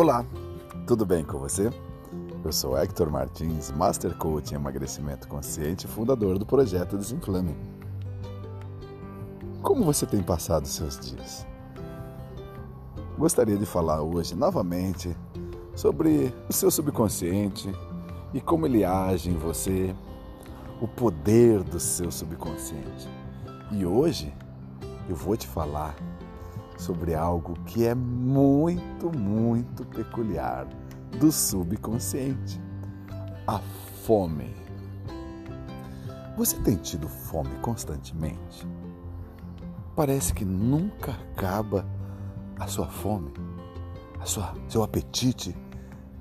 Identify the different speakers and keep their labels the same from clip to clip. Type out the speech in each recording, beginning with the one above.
Speaker 1: Olá, tudo bem com você? Eu sou Hector Martins, Master Coach em Emagrecimento Consciente e fundador do projeto Desinflame. Como você tem passado seus dias? Gostaria de falar hoje novamente sobre o seu subconsciente e como ele age em você, o poder do seu subconsciente. E hoje eu vou te falar sobre algo que é muito, muito peculiar do subconsciente: a fome. Você tem tido fome constantemente? Parece que nunca acaba a sua fome, a sua, seu apetite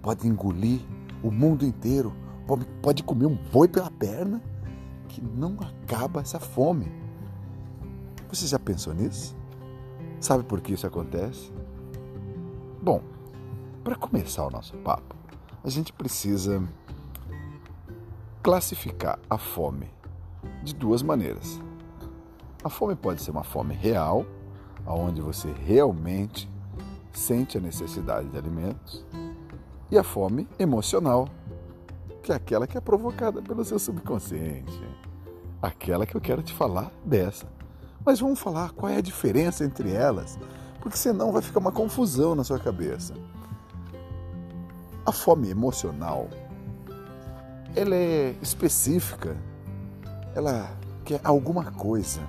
Speaker 1: pode engolir o mundo inteiro, pode, pode comer um boi pela perna, que não acaba essa fome. Você já pensou nisso? Sabe por que isso acontece? Bom, para começar o nosso papo, a gente precisa classificar a fome de duas maneiras. A fome pode ser uma fome real, onde você realmente sente a necessidade de alimentos, e a fome emocional, que é aquela que é provocada pelo seu subconsciente. Aquela que eu quero te falar dessa. Mas vamos falar qual é a diferença entre elas, porque senão vai ficar uma confusão na sua cabeça. A fome emocional, ela é específica, ela quer alguma coisa.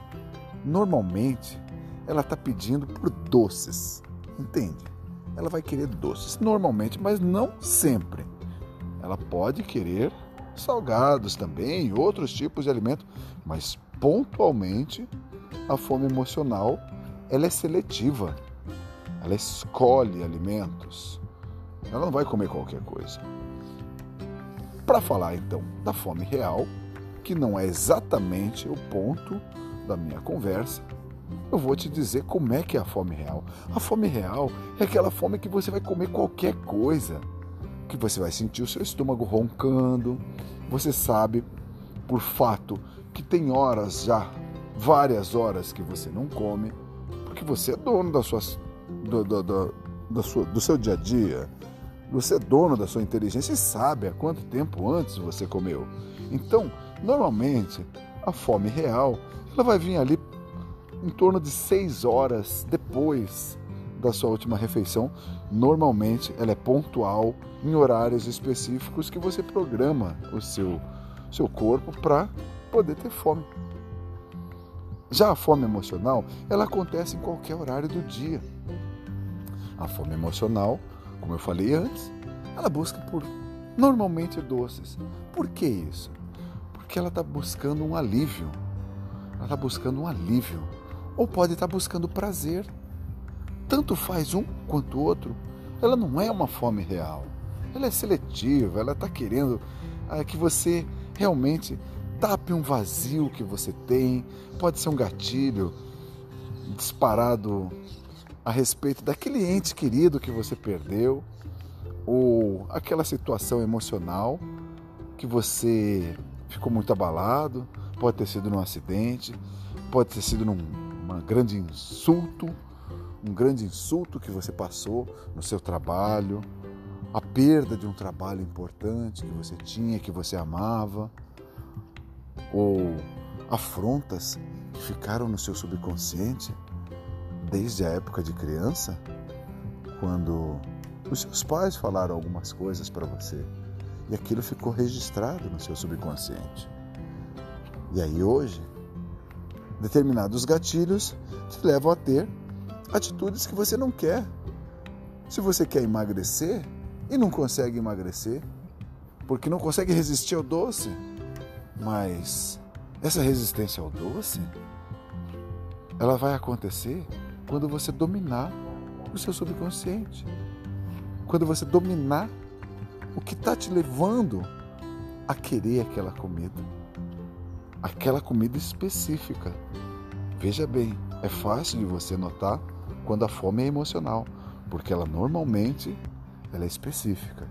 Speaker 1: Normalmente, ela está pedindo por doces, entende? Ela vai querer doces, normalmente, mas não sempre. Ela pode querer salgados também, outros tipos de alimento, mas pontualmente a fome emocional ela é seletiva. Ela escolhe alimentos. Ela não vai comer qualquer coisa. Para falar então da fome real, que não é exatamente o ponto da minha conversa, eu vou te dizer como é que é a fome real. A fome real é aquela fome que você vai comer qualquer coisa, que você vai sentir o seu estômago roncando. Você sabe, por fato, que tem horas já várias horas que você não come, porque você é dono da sua, do, do, do, da sua, do seu dia a dia, você é dono da sua inteligência e sabe há quanto tempo antes você comeu. Então, normalmente, a fome real ela vai vir ali em torno de seis horas depois da sua última refeição. Normalmente, ela é pontual em horários específicos que você programa o seu, seu corpo para poder ter fome. Já a fome emocional, ela acontece em qualquer horário do dia. A fome emocional, como eu falei antes, ela busca por normalmente doces. Por que isso? Porque ela está buscando um alívio. Ela está buscando um alívio. Ou pode estar tá buscando prazer. Tanto faz um quanto o outro. Ela não é uma fome real. Ela é seletiva. Ela está querendo ah, que você realmente tape um vazio que você tem, pode ser um gatilho disparado a respeito daquele ente querido que você perdeu, ou aquela situação emocional que você ficou muito abalado, pode ter sido num acidente, pode ter sido num uma grande insulto, um grande insulto que você passou no seu trabalho, a perda de um trabalho importante que você tinha, que você amava ou afrontas que ficaram no seu subconsciente desde a época de criança, quando os seus pais falaram algumas coisas para você e aquilo ficou registrado no seu subconsciente. E aí hoje, determinados gatilhos te levam a ter atitudes que você não quer. Se você quer emagrecer e não consegue emagrecer, porque não consegue resistir ao doce, mas essa resistência ao doce, ela vai acontecer quando você dominar o seu subconsciente. Quando você dominar o que está te levando a querer aquela comida. Aquela comida específica. Veja bem, é fácil de você notar quando a fome é emocional, porque ela normalmente ela é específica.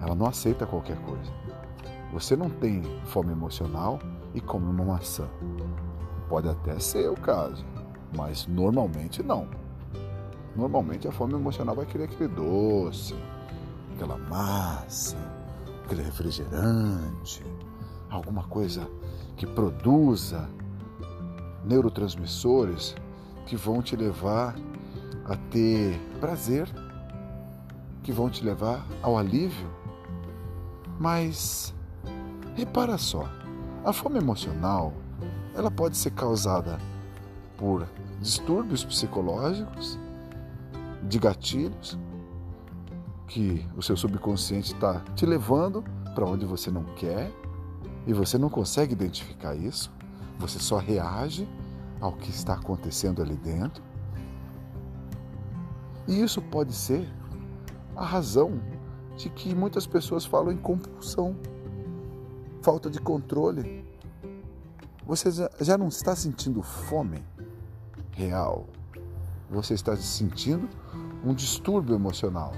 Speaker 1: Ela não aceita qualquer coisa. Você não tem fome emocional e come uma maçã. Pode até ser o caso, mas normalmente não. Normalmente a fome emocional vai querer aquele doce, aquela massa, aquele refrigerante, alguma coisa que produza neurotransmissores que vão te levar a ter prazer, que vão te levar ao alívio. Mas repara só, a fome emocional, ela pode ser causada por distúrbios psicológicos, de gatilhos, que o seu subconsciente está te levando para onde você não quer e você não consegue identificar isso, você só reage ao que está acontecendo ali dentro. E isso pode ser a razão de que muitas pessoas falam em compulsão, falta de controle. Você já não está sentindo fome real, você está sentindo um distúrbio emocional.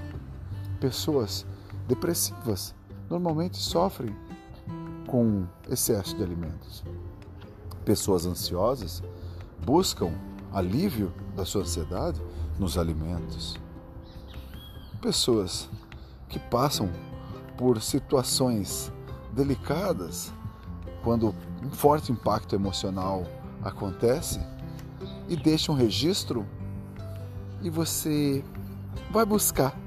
Speaker 1: Pessoas depressivas normalmente sofrem com excesso de alimentos. Pessoas ansiosas buscam alívio da sua ansiedade nos alimentos. Pessoas que passam por situações delicadas, quando um forte impacto emocional acontece e deixa um registro e você vai buscar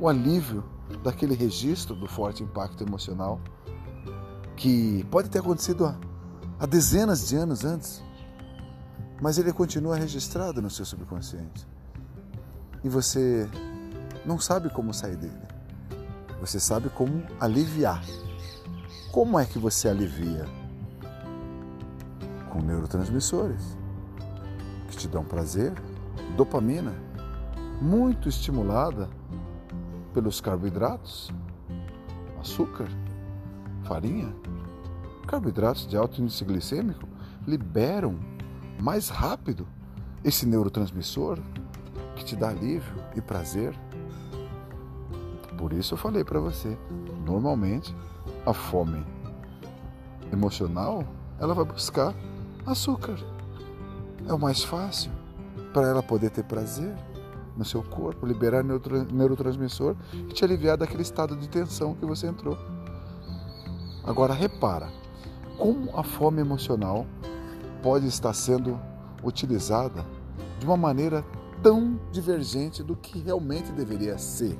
Speaker 1: o alívio daquele registro do forte impacto emocional que pode ter acontecido há, há dezenas de anos antes, mas ele continua registrado no seu subconsciente. E você não sabe como sair dele. Você sabe como aliviar. Como é que você alivia? Com neurotransmissores que te dão prazer, dopamina, muito estimulada pelos carboidratos, açúcar, farinha. Carboidratos de alto índice glicêmico liberam mais rápido esse neurotransmissor que te dá alívio e prazer. Por isso eu falei para você, normalmente a fome emocional, ela vai buscar açúcar. É o mais fácil para ela poder ter prazer no seu corpo, liberar neurotransmissor e te aliviar daquele estado de tensão que você entrou. Agora repara, como a fome emocional pode estar sendo utilizada de uma maneira tão divergente do que realmente deveria ser.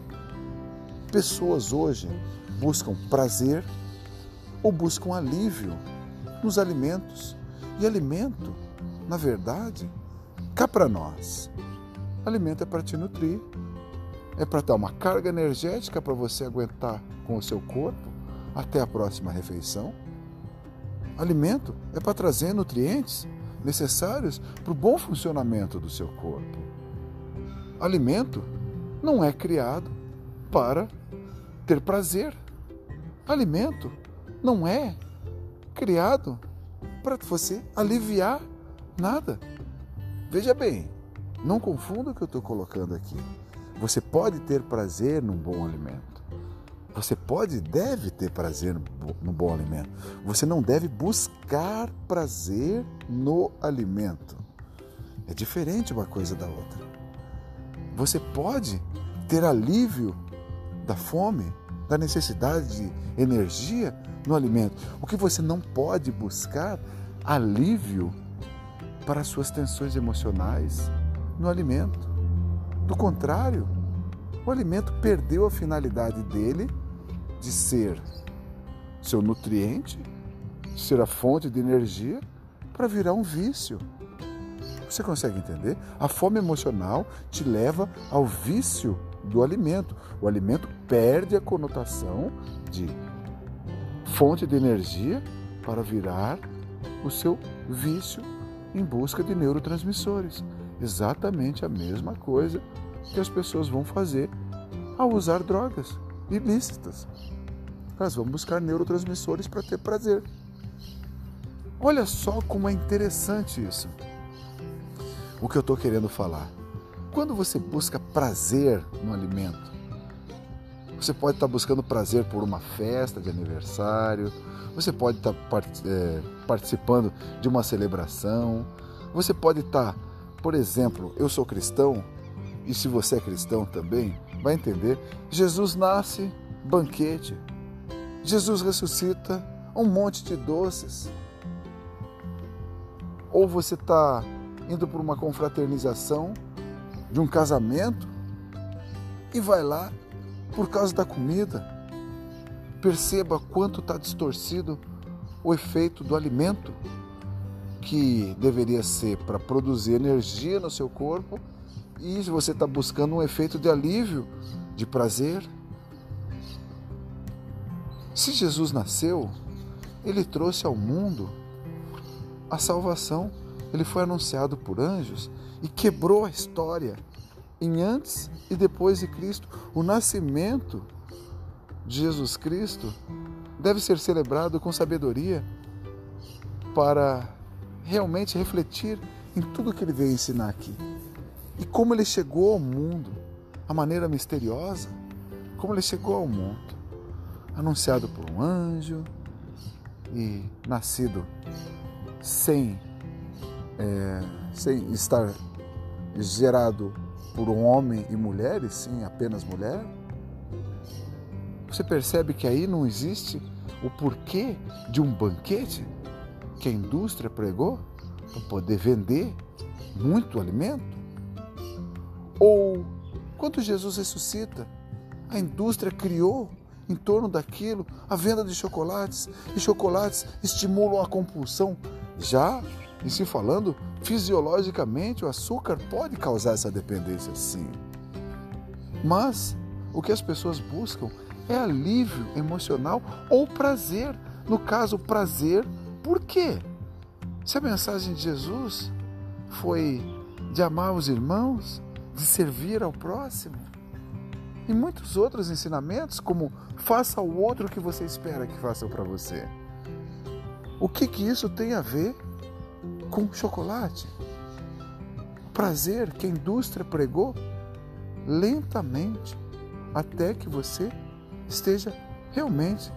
Speaker 1: Pessoas hoje buscam prazer ou buscam alívio nos alimentos. E alimento, na verdade, cá para nós. Alimento é para te nutrir, é para dar uma carga energética para você aguentar com o seu corpo até a próxima refeição. Alimento é para trazer nutrientes necessários para o bom funcionamento do seu corpo. Alimento não é criado para ter prazer. Alimento não é criado para você aliviar nada. Veja bem, não confunda o que eu estou colocando aqui. Você pode ter prazer num bom alimento. Você pode e deve ter prazer no bom alimento. Você não deve buscar prazer no alimento. É diferente uma coisa da outra. Você pode ter alívio da fome, da necessidade de energia no alimento. O que você não pode buscar alívio para as suas tensões emocionais no alimento. Do contrário, o alimento perdeu a finalidade dele de ser seu nutriente, de ser a fonte de energia, para virar um vício. Você consegue entender? A fome emocional te leva ao vício do alimento. O alimento perde a conotação de fonte de energia para virar o seu vício em busca de neurotransmissores. Exatamente a mesma coisa que as pessoas vão fazer ao usar drogas ilícitas. Elas vão buscar neurotransmissores para ter prazer. Olha só como é interessante isso. O que eu estou querendo falar. Quando você busca prazer no alimento, você pode estar buscando prazer por uma festa de aniversário, você pode estar é, participando de uma celebração, você pode estar, por exemplo, eu sou cristão, e se você é cristão também, vai entender: Jesus nasce banquete. Jesus ressuscita um monte de doces. Ou você está indo para uma confraternização de um casamento e vai lá por causa da comida. Perceba quanto está distorcido o efeito do alimento que deveria ser para produzir energia no seu corpo e você está buscando um efeito de alívio, de prazer. Se Jesus nasceu, ele trouxe ao mundo a salvação. Ele foi anunciado por anjos e quebrou a história em antes e depois de Cristo. O nascimento de Jesus Cristo deve ser celebrado com sabedoria para realmente refletir em tudo que ele veio ensinar aqui. E como ele chegou ao mundo, a maneira misteriosa, como ele chegou ao mundo, anunciado por um anjo e nascido sem, é, sem estar gerado por um homem e mulher, e sim apenas mulher. Você percebe que aí não existe o porquê de um banquete que a indústria pregou para poder vender muito alimento? Ou quando Jesus ressuscita, a indústria criou em torno daquilo a venda de chocolates e chocolates estimulam a compulsão. Já em se falando fisiologicamente, o açúcar pode causar essa dependência, sim. Mas o que as pessoas buscam é alívio emocional ou prazer. No caso, prazer, por quê? Se a mensagem de Jesus foi de amar os irmãos, de servir ao próximo, e muitos outros ensinamentos, como faça ao outro o que você espera que faça para você. O que, que isso tem a ver com chocolate? O prazer que a indústria pregou lentamente até que você esteja realmente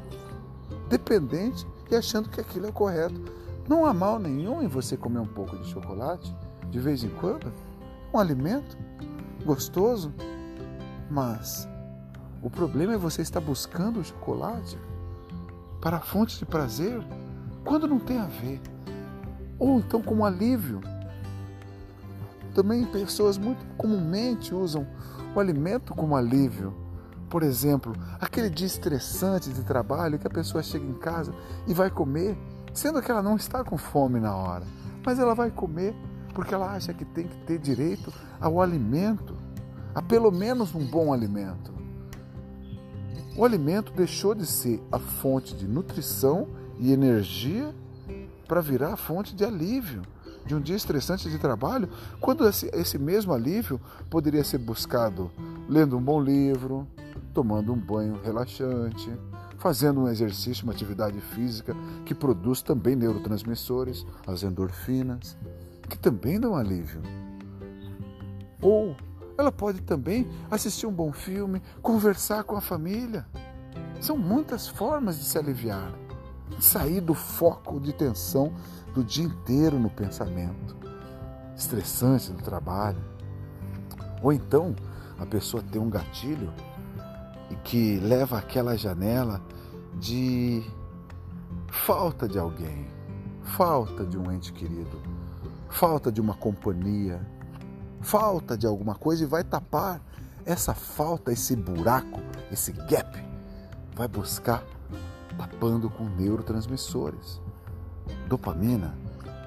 Speaker 1: dependente e achando que aquilo é correto. Não há mal nenhum em você comer um pouco de chocolate de vez em quando, um alimento gostoso, mas o problema é você estar buscando o chocolate para a fonte de prazer quando não tem a ver. Ou então como alívio. Também pessoas muito comumente usam o alimento como alívio. Por exemplo, aquele dia estressante de trabalho que a pessoa chega em casa e vai comer, sendo que ela não está com fome na hora, mas ela vai comer porque ela acha que tem que ter direito ao alimento, a pelo menos um bom alimento. O alimento deixou de ser a fonte de nutrição e energia para virar a fonte de alívio de um dia estressante de trabalho, quando esse, esse mesmo alívio poderia ser buscado lendo um bom livro, tomando um banho relaxante, fazendo um exercício, uma atividade física que produz também neurotransmissores, as endorfinas, que também dão alívio. Ou ela pode também assistir um bom filme, conversar com a família. São muitas formas de se aliviar, sair do foco de tensão do dia inteiro no pensamento, estressante do trabalho. Ou então a pessoa tem um gatilho que leva àquela janela de falta de alguém, falta de um ente querido, falta de uma companhia, falta de alguma coisa e vai tapar essa falta, esse buraco, esse gap, vai buscar tapando com neurotransmissores. Dopamina,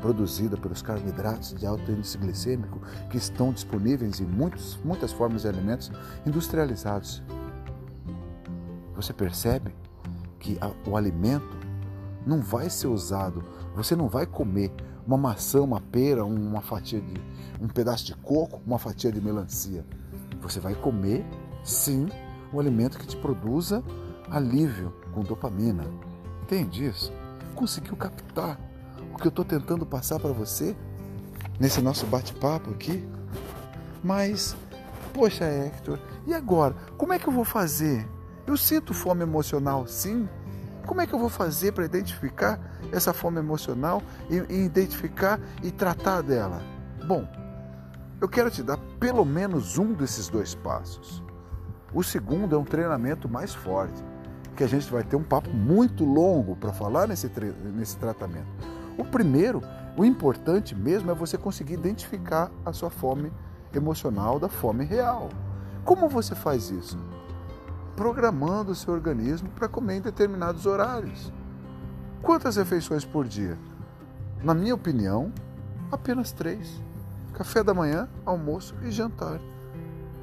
Speaker 1: produzida pelos carboidratos de alto índice glicêmico que estão disponíveis em muitos, muitas formas de alimentos industrializados. Você percebe que o alimento não vai ser usado, você não vai comer uma maçã, uma pera, uma fatia de um pedaço de coco, uma fatia de melancia. Você vai comer, sim, um alimento que te produza alívio com dopamina. Entende isso? Conseguiu captar o que eu estou tentando passar para você nesse nosso bate-papo aqui? Mas, poxa, Hector, e agora? Como é que eu vou fazer? Eu sinto fome emocional, sim. Como é que eu vou fazer para identificar essa fome emocional e, e identificar e tratar dela? Bom, Eu quero te dar pelo menos um desses dois passos. O segundo é um treinamento mais forte, que a gente vai ter um papo muito longo para falar nesse, nesse tratamento. O primeiro, o importante mesmo é você conseguir identificar a sua fome emocional da fome real. Como você faz isso? Programando o seu organismo para comer em determinados horários. Quantas refeições por dia? Na minha opinião, apenas três: café da manhã, almoço e jantar.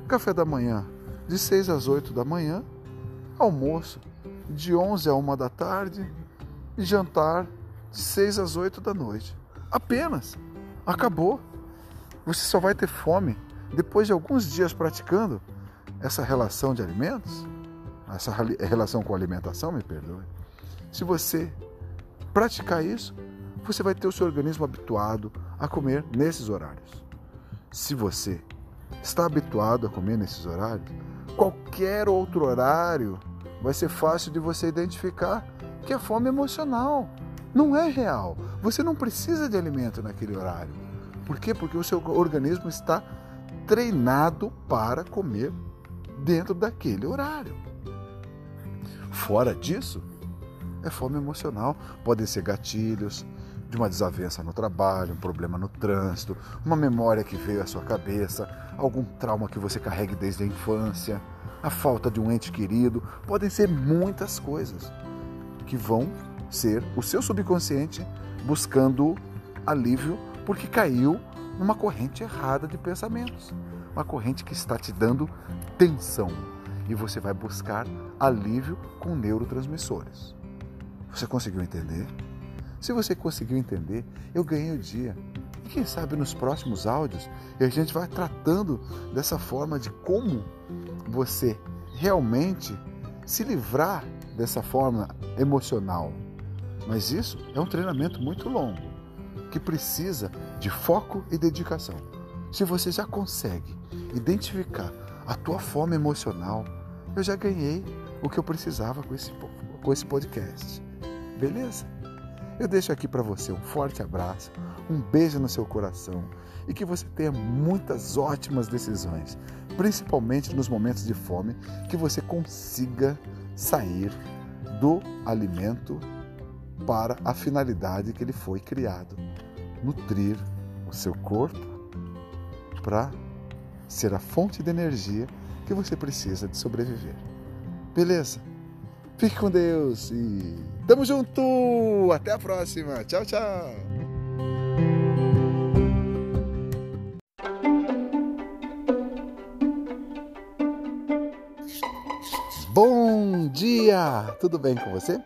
Speaker 1: Café da manhã de 6 às 8 da manhã, almoço de 11 a 1 da tarde e jantar de 6 às 8 da noite. Apenas. Acabou. Você só vai ter fome depois de alguns dias praticando essa relação de alimentos, essa relação com a alimentação, me perdoe. Se você praticar isso, você vai ter o seu organismo habituado a comer nesses horários. Se você está habituado a comer nesses horários, qualquer outro horário vai ser fácil de você identificar que é fome emocional. Não é real. Você não precisa de alimento naquele horário. Por quê? Porque o seu organismo está treinado para comer dentro daquele horário. Fora disso, é fome emocional. Podem ser gatilhos de uma desavença no trabalho, um problema no trânsito, uma memória que veio à sua cabeça, algum trauma que você carregue desde a infância, a falta de um ente querido. Podem ser muitas coisas que vão ser o seu subconsciente buscando alívio porque caiu numa corrente errada de pensamentos, uma corrente que está te dando tensão e você vai buscar alívio com neurotransmissores. Você conseguiu entender? Se você conseguiu entender, eu ganhei o dia. E quem sabe nos próximos áudios a gente vai tratando dessa forma de como você realmente se livrar dessa forma emocional. Mas isso é um treinamento muito longo, que precisa de foco e dedicação. Se você já consegue identificar a tua fome emocional, eu já ganhei o que eu precisava com esse, com esse podcast. Beleza? Eu deixo aqui para você um forte abraço, um beijo no seu coração e que você tenha muitas ótimas decisões, principalmente nos momentos de fome, que você consiga sair do alimento para a finalidade que ele foi criado nutrir o seu corpo para ser a fonte de energia que você precisa de sobreviver. Beleza? Fique com Deus e tamo junto! Até a próxima! Tchau, tchau! Bom dia! Tudo bem com você?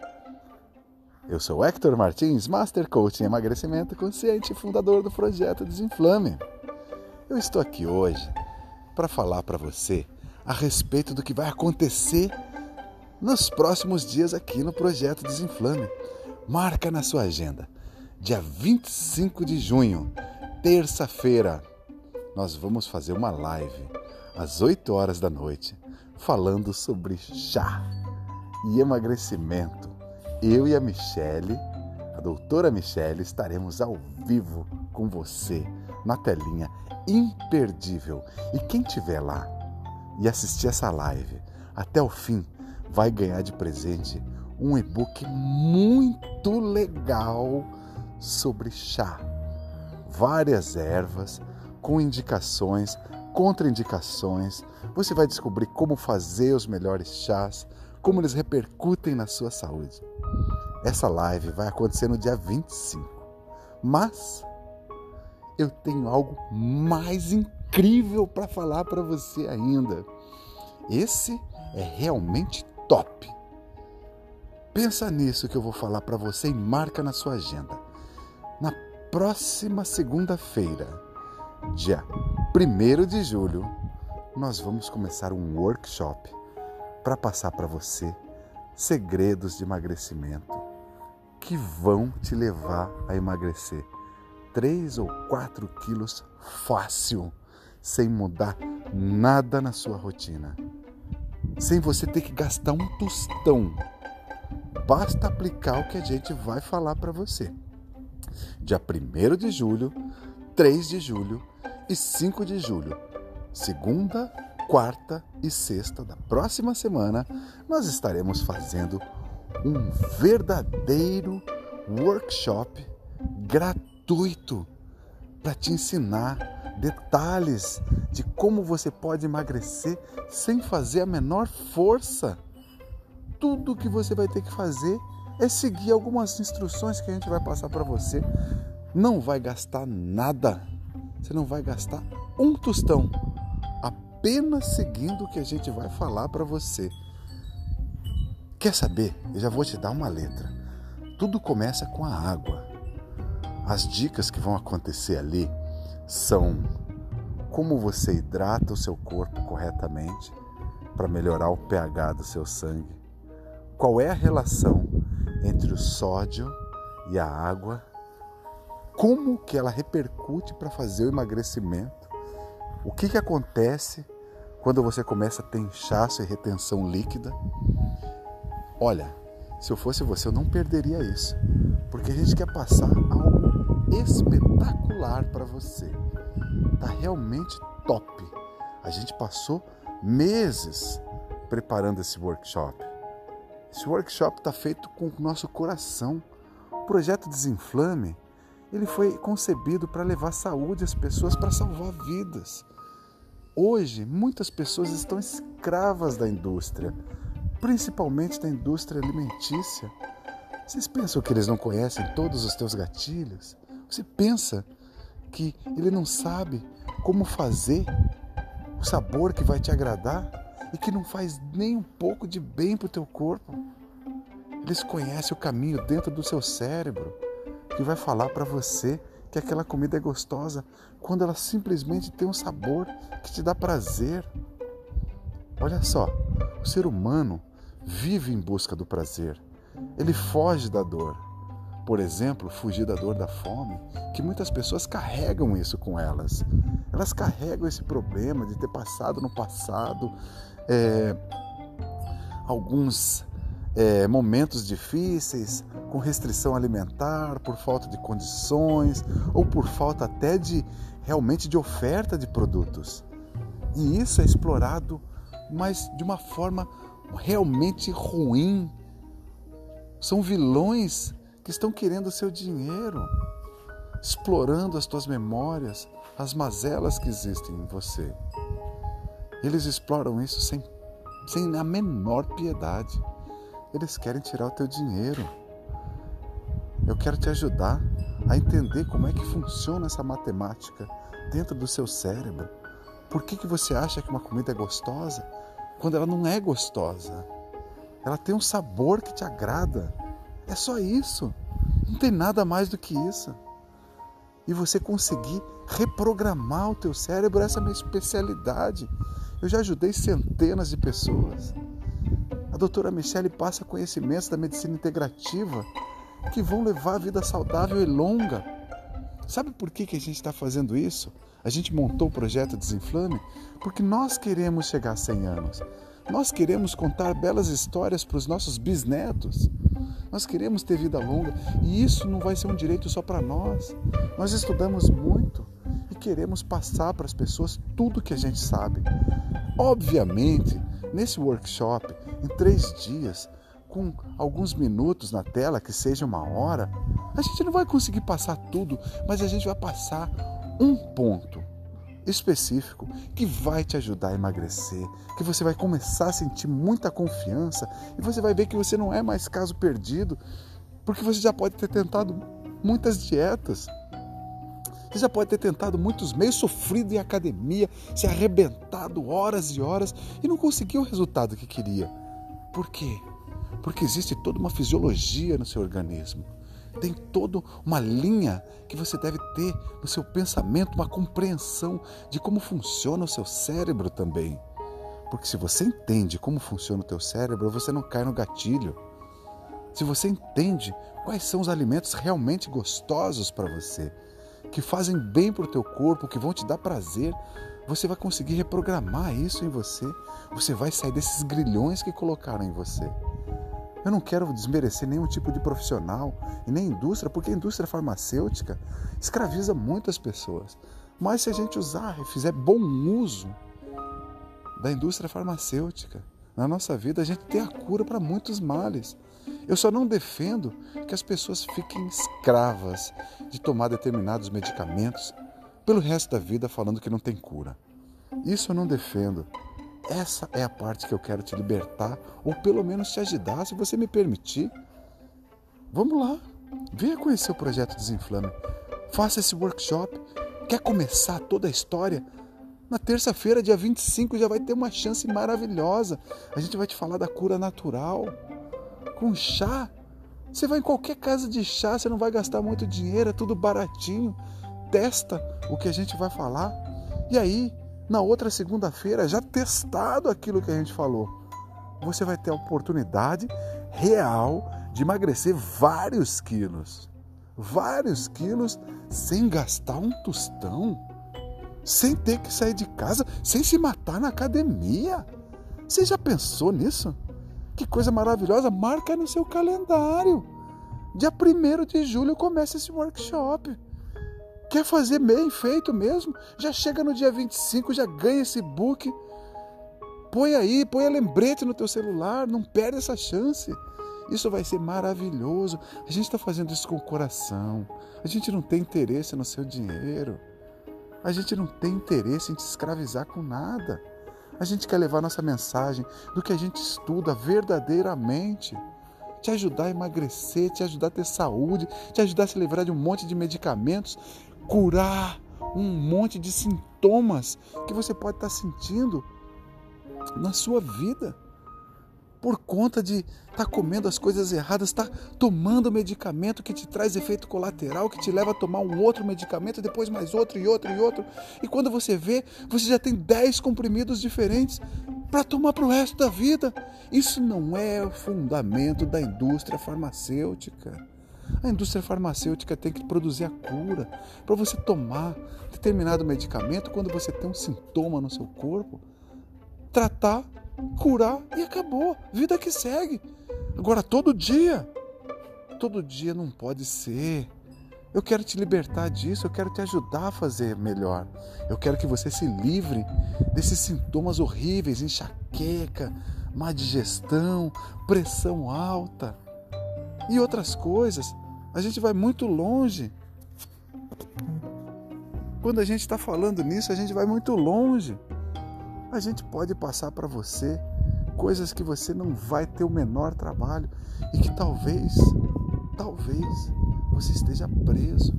Speaker 1: Eu sou Hector Martins, Master Coach em Emagrecimento Consciente e fundador do projeto Desinflame. Eu estou aqui hoje para falar para você a respeito do que vai acontecer nos próximos dias aqui no projeto Desinflame. Marca na sua agenda. Dia 25 de junho, terça-feira, nós vamos fazer uma live às 8 horas da noite falando sobre chá e emagrecimento. Eu e a Michele, a doutora Michele, estaremos ao vivo com você na telinha imperdível. E quem tiver lá e assistir essa live até o fim vai ganhar de presente um e-book muito legal sobre chá. Várias ervas com indicações, contraindicações. Você vai descobrir como fazer os melhores chás, como eles repercutem na sua saúde. Essa live vai acontecer no dia 25. Mas eu tenho algo mais incrível para falar para você ainda. Esse é realmente top. Pensa nisso que eu vou falar para você e marca na sua agenda. Na próxima segunda-feira, dia 1 de julho, nós vamos começar um workshop para passar para você segredos de emagrecimento que vão te levar a emagrecer 3 ou 4 quilos fácil, sem mudar nada na sua rotina sem você ter que gastar um tostão. Basta aplicar o que a gente vai falar para você. Dia 1 de julho, 3 de julho e 5 de julho, segunda, quarta e sexta da próxima semana, nós estaremos fazendo um verdadeiro workshop gratuito para te ensinar detalhes de como você pode emagrecer sem fazer a menor força. Tudo que você vai ter que fazer é seguir algumas instruções que a gente vai passar para você. Não vai gastar nada. Você não vai gastar um tostão apenas seguindo o que a gente vai falar para você. Quer saber? Eu já vou te dar uma letra. Tudo começa com a água. As dicas que vão acontecer ali são como você hidrata o seu corpo corretamente para melhorar o pH do seu sangue. Qual é a relação entre o sódio e a água? Como que ela repercute para fazer o emagrecimento? O que, que acontece quando você começa a ter inchaço e retenção líquida? Olha, se eu fosse você, eu não perderia isso, porque a gente quer passar algo espetacular para você. Tá realmente top. A gente passou meses preparando esse workshop. Esse workshop está feito com o nosso coração. O projeto Desinflame, ele foi concebido para levar saúde às pessoas, para salvar vidas. Hoje, muitas pessoas estão escravas da indústria, principalmente da indústria alimentícia. Vocês pensam que eles não conhecem todos os teus gatilhos? Você pensa que ele não sabe como fazer o sabor que vai te agradar e que não faz nem um pouco de bem para o teu corpo? Eles conhecem o caminho dentro do seu cérebro que vai falar para você que aquela comida é gostosa quando ela simplesmente tem um sabor que te dá prazer. Olha só, o ser humano vive em busca do prazer. Ele foge da dor. Por exemplo, fugir da dor da fome, que muitas pessoas carregam isso com elas. Elas carregam esse problema de ter passado no passado é, alguns é, momentos difíceis, com restrição alimentar, por falta de condições ou por falta até de realmente de oferta de produtos. E isso é explorado, mas de uma forma realmente ruim. São vilões que estão querendo o seu dinheiro, explorando as tuas memórias, as mazelas que existem em você. Eles exploram isso sem, sem a menor piedade. Eles querem tirar o teu dinheiro. Eu quero te ajudar a entender como é que funciona essa matemática dentro do seu cérebro. Por que, que você acha que uma comida é gostosa quando ela não é gostosa? Ela tem um sabor que te agrada. É só isso. Não tem nada mais do que isso. E você conseguir reprogramar o teu cérebro, essa é a minha especialidade. Eu já ajudei centenas de pessoas. A doutora Michele passa conhecimentos da medicina integrativa que vão levar a vida saudável e longa. Sabe por que, que a gente está fazendo isso? A gente montou o projeto Desinflame porque nós queremos chegar a 100 anos. Nós queremos contar belas histórias para os nossos bisnetos. Nós queremos ter vida longa e isso não vai ser um direito só para nós. Nós estudamos muito e queremos passar para as pessoas tudo que a gente sabe. Obviamente, nesse workshop, em três dias, com alguns minutos na tela, que seja uma hora, a gente não vai conseguir passar tudo, mas a gente vai passar um ponto específico que vai te ajudar a emagrecer, que você vai começar a sentir muita confiança e você vai ver que você não é mais caso perdido, porque você já pode ter tentado muitas dietas. Você já pode ter tentado muitos meios, sofrido em academia, se arrebentado horas e horas e não conseguiu o resultado que queria. Por quê? Porque existe toda uma fisiologia no seu organismo. Tem toda uma linha que você deve ter no seu pensamento, uma compreensão de como funciona o seu cérebro também. Porque se você entende como funciona o teu cérebro, você não cai no gatilho. Se você entende quais são os alimentos realmente gostosos para você, que fazem bem para o teu corpo, que vão te dar prazer, você vai conseguir reprogramar isso em você. Você vai sair desses grilhões que colocaram em você. Eu não quero desmerecer nenhum tipo de profissional e nem indústria, porque a indústria farmacêutica escraviza muitas pessoas. Mas se a gente usar e fizer bom uso da indústria farmacêutica na nossa vida, a gente tem a cura para muitos males. Eu só não defendo que as pessoas fiquem escravas de tomar determinados medicamentos pelo resto da vida falando que não tem cura. Isso eu não defendo. Essa é a parte que eu quero te libertar, ou pelo menos te ajudar, se você me permitir. Vamos lá, venha conhecer o projeto Desinflame. Faça esse workshop. Quer começar toda a história? Na terça-feira, dia 25, já vai ter uma chance maravilhosa. A gente vai te falar da cura natural. Com chá. Você vai em qualquer casa de chá, você não vai gastar muito dinheiro, é tudo baratinho. Testa o que a gente vai falar. E aí, na outra segunda-feira, já testado aquilo que a gente falou, você vai ter a oportunidade real de emagrecer vários quilos. Vários quilos sem gastar um tostão, sem ter que sair de casa, sem se matar na academia. Você já pensou nisso? Que coisa maravilhosa! Marca no seu calendário. Dia 1 de julho começa esse workshop. Quer fazer bem feito mesmo? Já chega no dia 25, já ganha esse book. Põe aí, põe a lembrete no teu celular, não perde essa chance. Isso vai ser maravilhoso. A gente está fazendo isso com o coração. A gente não tem interesse no seu dinheiro. A gente não tem interesse em te escravizar com nada. A gente quer levar nossa mensagem do que a gente estuda verdadeiramente te ajudar a emagrecer, te ajudar a ter saúde, te ajudar a se livrar de um monte de medicamentos curar um monte de sintomas que você pode estar sentindo na sua vida por conta de estar tá comendo as coisas erradas, estar tá tomando medicamento que te traz efeito colateral, que te leva a tomar um outro medicamento, depois mais outro e outro e outro. E quando você vê, você já tem 10 comprimidos diferentes para tomar para o resto da vida. Isso não é o fundamento da indústria farmacêutica. A indústria farmacêutica tem que produzir a cura para você tomar determinado medicamento quando você tem um sintoma no seu corpo, tratar, curar e acabou. Vida que segue. Agora todo dia, todo dia não pode ser. Eu quero te libertar disso, eu quero te ajudar a fazer melhor. Eu quero que você se livre desses sintomas horríveis, enxaqueca, má digestão, pressão alta e outras coisas. A gente vai muito longe. Quando a gente está falando nisso, a gente vai muito longe. A gente pode passar para você coisas que você não vai ter o menor trabalho e que talvez, talvez você esteja preso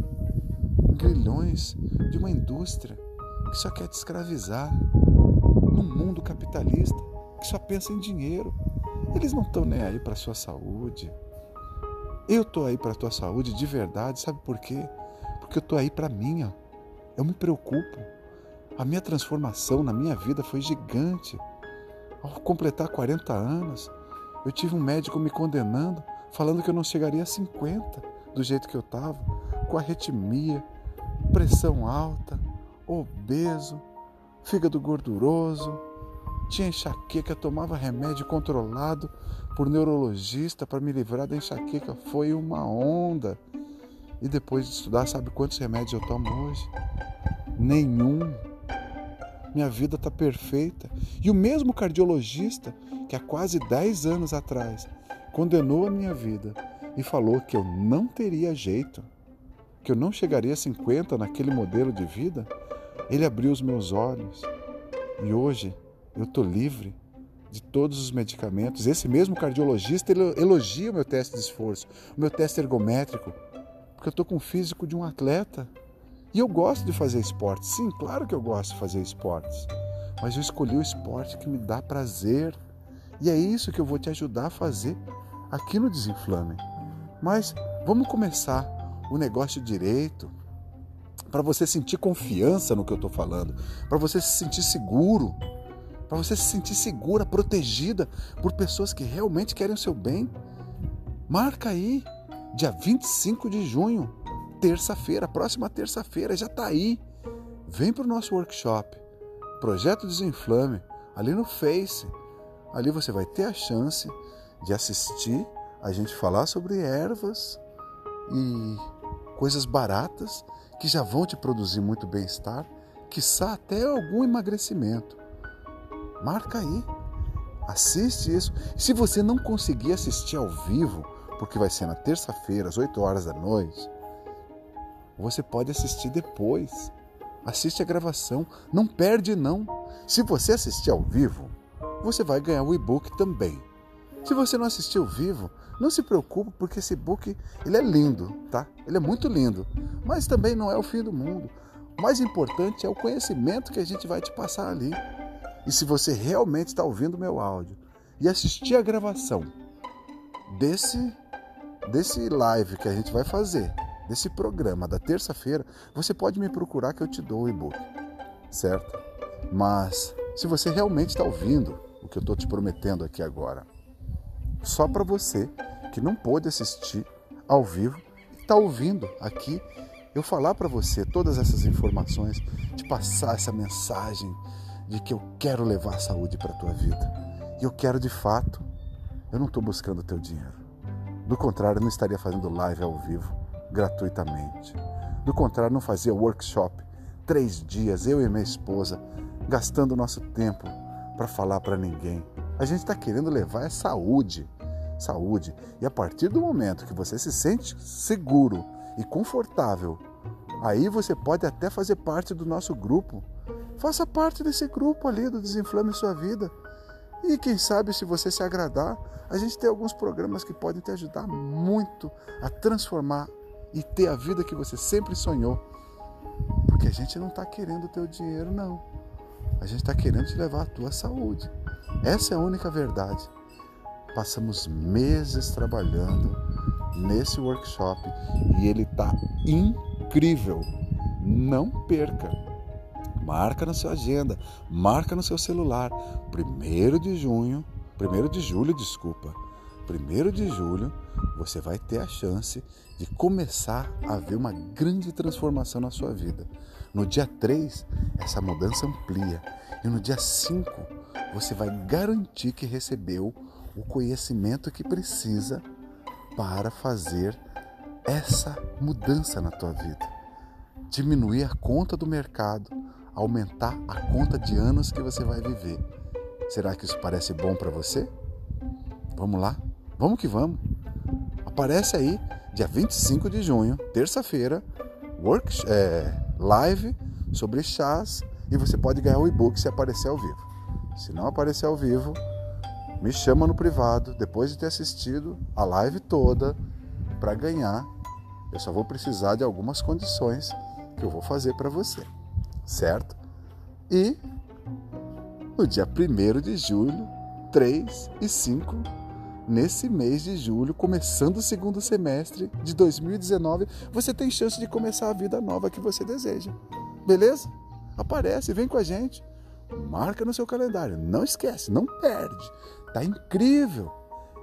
Speaker 1: em grilhões de uma indústria que só quer te escravizar num mundo capitalista que só pensa em dinheiro. Eles não estão nem aí para sua saúde, eu estou aí para tua saúde de verdade, sabe por quê? Porque eu estou aí para minha. Eu me preocupo. A minha transformação na minha vida foi gigante. Ao completar 40 anos, eu tive um médico me condenando, falando que eu não chegaria a 50 do jeito que eu estava, com arritmia, pressão alta, obeso, fígado gorduroso, tinha enxaqueca, tomava remédio controlado por neurologista para me livrar da enxaqueca. Foi uma onda. E depois de estudar, sabe quantos remédios eu tomo hoje? Nenhum. Minha vida está perfeita. E o mesmo cardiologista que há quase 10 anos atrás condenou a minha vida e falou que eu não teria jeito, que eu não chegaria a 50 naquele modelo de vida, ele abriu os meus olhos. E hoje eu estou livre de todos os medicamentos. Esse mesmo cardiologista elogia o meu teste de esforço, o meu teste ergométrico, porque eu estou com o físico de um atleta. E eu gosto de fazer esporte. Sim, claro que eu gosto de fazer esportes. Mas eu escolhi o esporte que me dá prazer. E é isso que eu vou te ajudar a fazer aqui no Desinflame. Mas vamos começar o negócio direito para você sentir confiança no que eu estou falando, para você se sentir seguro para você se sentir segura, protegida por pessoas que realmente querem o seu bem. Marca aí, dia 25 de junho, terça-feira, próxima terça-feira, já está aí. Vem para o nosso workshop, Projeto Desinflame, ali no Face. Ali você vai ter a chance de assistir a gente falar sobre ervas e coisas baratas que já vão te produzir muito bem-estar, quiçá até algum emagrecimento. Marca aí. Assiste isso. Se você não conseguir assistir ao vivo, porque vai ser na terça-feira, às 8 horas da noite, você pode assistir depois. Assiste a gravação, não perde não. Se você assistir ao vivo, você vai ganhar o e-book também. Se você não assistiu ao vivo, não se preocupe porque esse e-book ele é lindo, tá? Ele é muito lindo, mas também não é o fim do mundo. O mais importante é o conhecimento que a gente vai te passar ali. E se você realmente está ouvindo meu áudio e assistir a gravação desse desse live que a gente vai fazer desse programa da terça-feira, você pode me procurar que eu te dou o e-book, certo? Mas se você realmente está ouvindo o que eu estou te prometendo aqui agora, só para você que não pôde assistir ao vivo e está ouvindo aqui, eu falar para você todas essas informações, te passar essa mensagem de que eu quero levar saúde para a tua vida. E eu quero de fato, eu não estou buscando o teu dinheiro. Do contrário, eu não estaria fazendo live ao vivo gratuitamente. Do contrário, não fazia workshop três dias, eu e minha esposa, gastando nosso tempo para falar para ninguém. A gente está querendo levar é saúde, saúde. E a partir do momento que você se sente seguro e confortável, aí você pode até fazer parte do nosso grupo. Faça parte desse grupo ali do Desinflame Sua Vida. E quem sabe, se você se agradar, a gente tem alguns programas que podem te ajudar muito a transformar e ter a vida que você sempre sonhou. Porque a gente não está querendo o teu dinheiro, não. A gente está querendo te levar a tua saúde. Essa é a única verdade. Passamos meses trabalhando nesse workshop e ele está incrível. Não perca. Marca na sua agenda, marca no seu celular. Primeiro de junho, primeiro de julho, desculpa. Primeiro de julho, você vai ter a chance de começar a ver uma grande transformação na sua vida. No dia 3, essa mudança amplia. E no dia 5, você vai garantir que recebeu o conhecimento que precisa para fazer essa mudança na tua vida. Diminuir a conta do mercado, aumentar a conta de anos que você vai viver. Será que isso parece bom para você? Vamos lá? Vamos que vamos. Aparece aí, dia 25 de junho, terça-feira, é, live sobre chás e você pode ganhar o e-book se aparecer ao vivo. Se não aparecer ao vivo, me chama no privado depois de ter assistido a live toda para ganhar. Eu só vou precisar de algumas condições que eu vou fazer para você, certo? E no dia 1 de julho, 3 e 5 nesse mês de julho, começando o segundo semestre de 2019, você tem chance de começar a vida nova que você deseja. Beleza? Aparece, vem com a gente. Marca no seu calendário, não esquece, não perde. Tá incrível.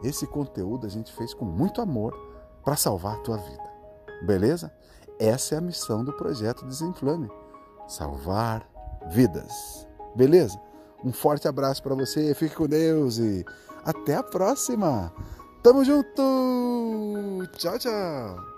Speaker 1: Esse conteúdo a gente fez com muito amor para salvar a tua vida. Beleza? Essa é a missão do projeto Desinflame. Salvar vidas. Beleza? Um forte abraço para você, fique com Deus e até a próxima! Tamo junto! Tchau, tchau!